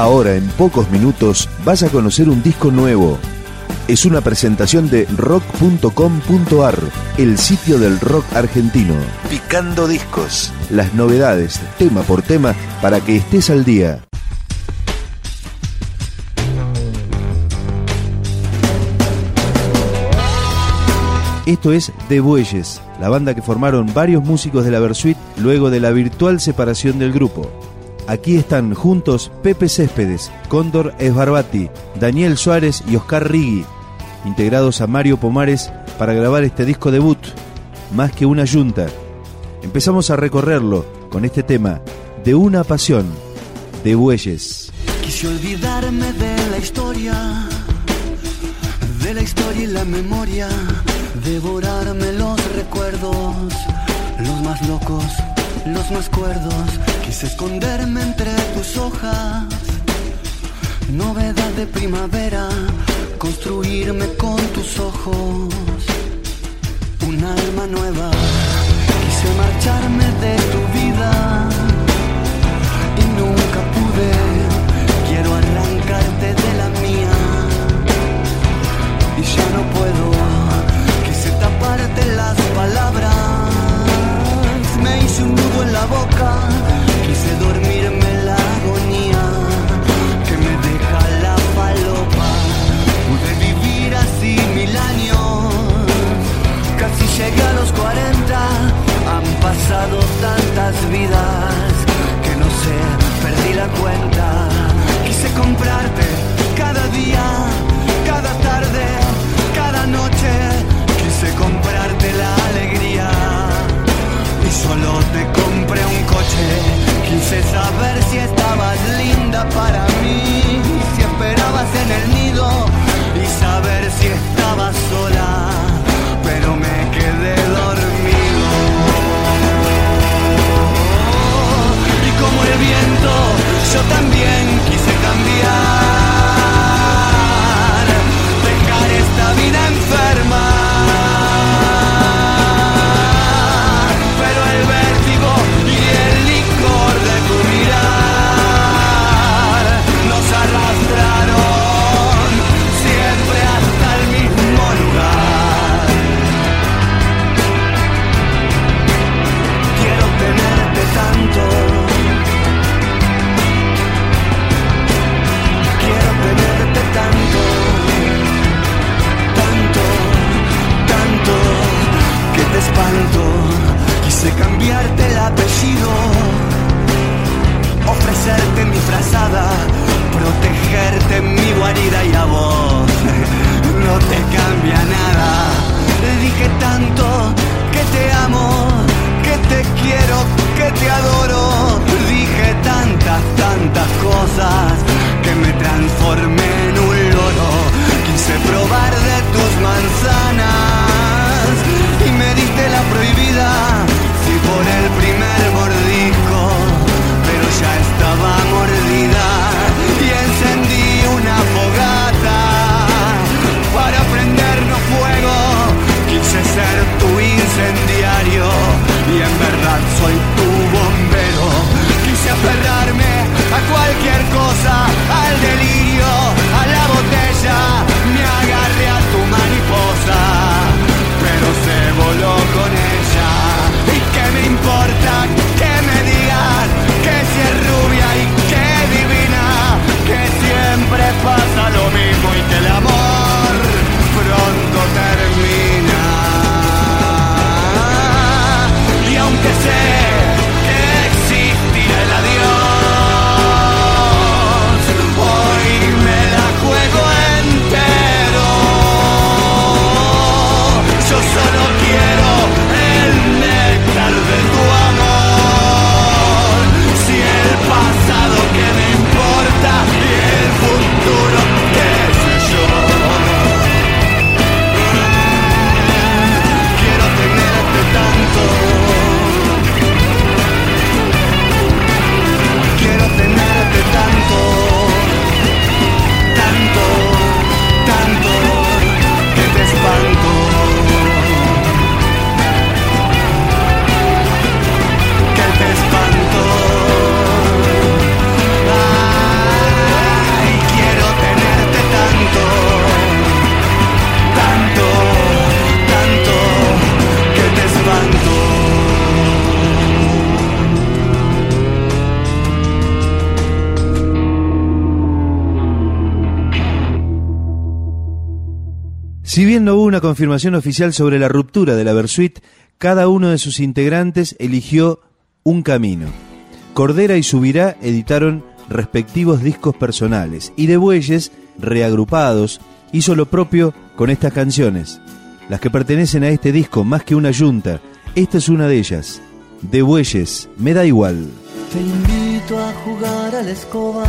Ahora, en pocos minutos, vas a conocer un disco nuevo. Es una presentación de rock.com.ar, el sitio del rock argentino. Picando discos. Las novedades, tema por tema, para que estés al día. Esto es The Bueyes, la banda que formaron varios músicos de la Versuit luego de la virtual separación del grupo. Aquí están juntos Pepe Céspedes, Cóndor Esbarbati, Daniel Suárez y Oscar Rigui, integrados a Mario Pomares para grabar este disco debut, Más que una yunta. Empezamos a recorrerlo con este tema, De una pasión, de Bueyes. Quise olvidarme de la historia, de la historia y la memoria devorarme los recuerdos, los más locos, los más cuerdos. Quise esconderme entre tus hojas, novedad de primavera, construirme con tus ojos, un alma nueva. Quise marcharme de tu vida Si bien no hubo una confirmación oficial sobre la ruptura de la Versuit, cada uno de sus integrantes eligió un camino. Cordera y Subirá editaron respectivos discos personales y De Bueyes, reagrupados, hizo lo propio con estas canciones, las que pertenecen a este disco más que una yunta. Esta es una de ellas. De Bueyes, me da igual. Te invito a jugar a la escoba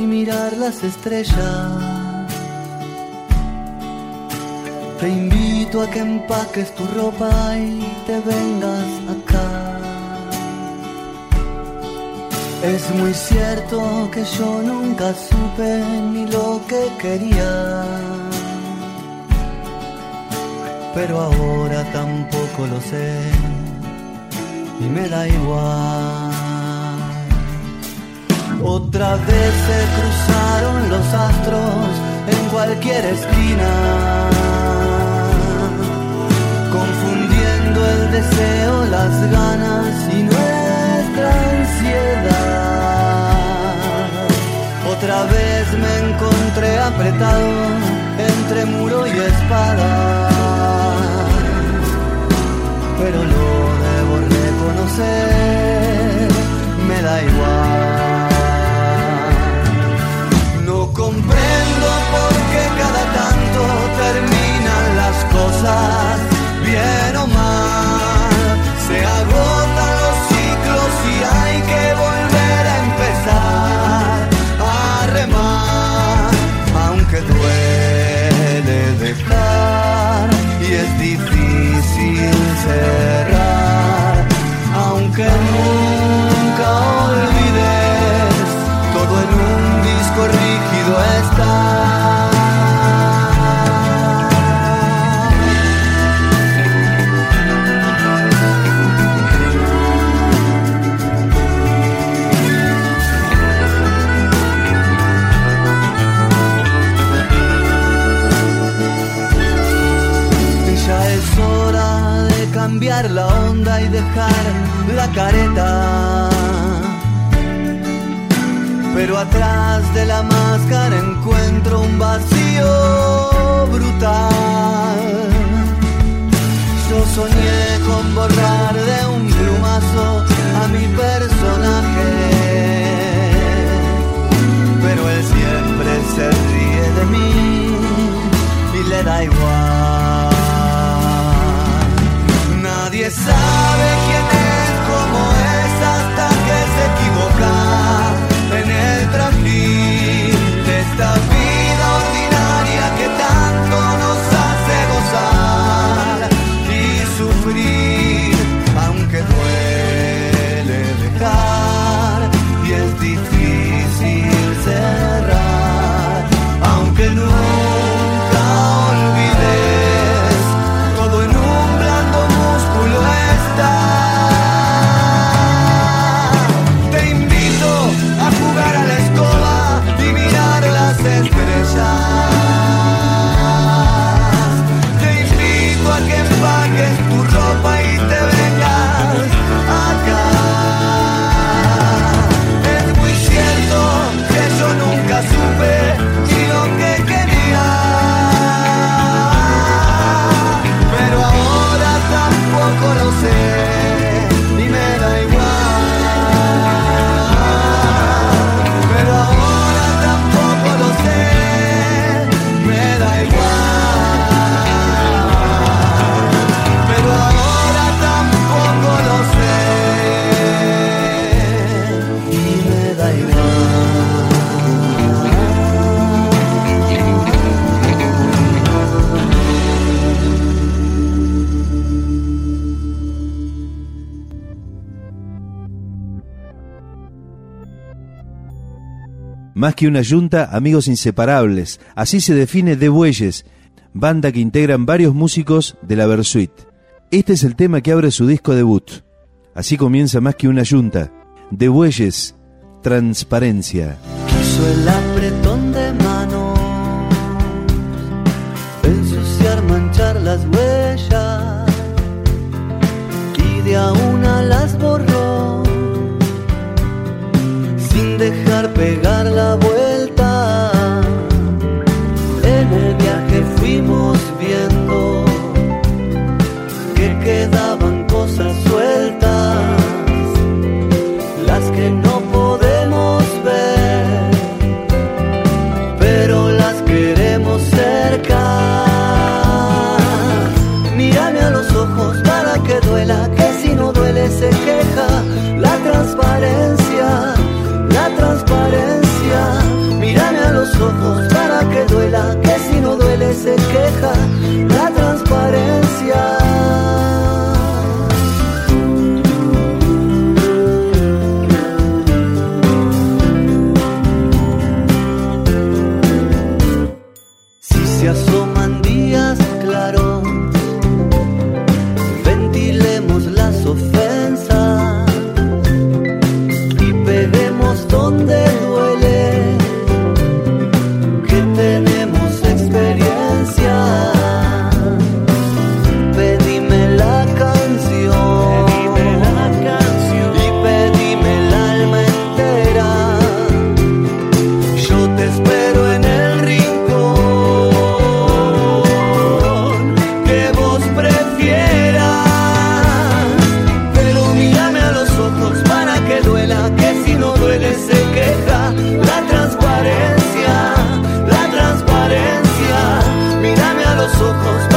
y mirar las estrellas. Te invito a que empaques tu ropa y te vengas acá. Es muy cierto que yo nunca supe ni lo que quería. Pero ahora tampoco lo sé y me da igual. Otra vez se cruzaron los astros en cualquier esquina el deseo, las ganas y nuestra ansiedad. Otra vez me encontré apretado entre muro y espada, pero lo nunca olvides, todo en un disco rígido está. Ya es hora de cambiar la onda y dejar la careta. Pero atrás de la máscara encuentro un vacío brutal. Yo soñé con borrar de Más que una yunta, amigos inseparables. Así se define De Bueyes, banda que integran varios músicos de la Versuit. Este es el tema que abre su disco debut. Así comienza Más que una yunta. De Bueyes, Transparencia. Quiso el apretón de mano, ensuciar, manchar las huellas y de a una las borró dejar pegar la vuelta. los ojos.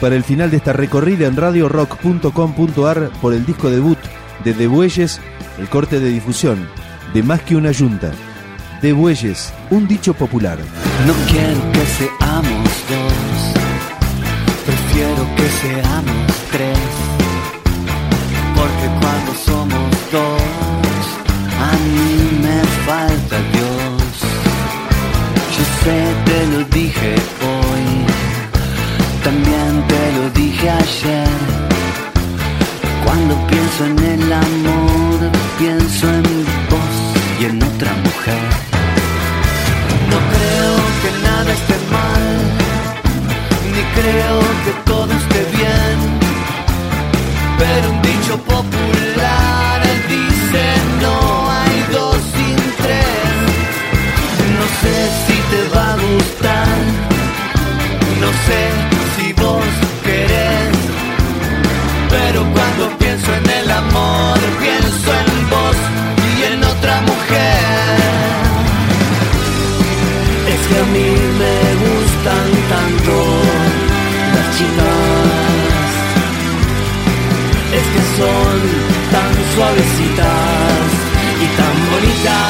para el final de esta recorrida en radiorock.com.ar por el disco debut de De Bueyes, el corte de difusión de Más que una yunta. De Bueyes, un dicho popular. No quiero que seamos dos, prefiero que seamos tres, porque cuando somos dos, a mí die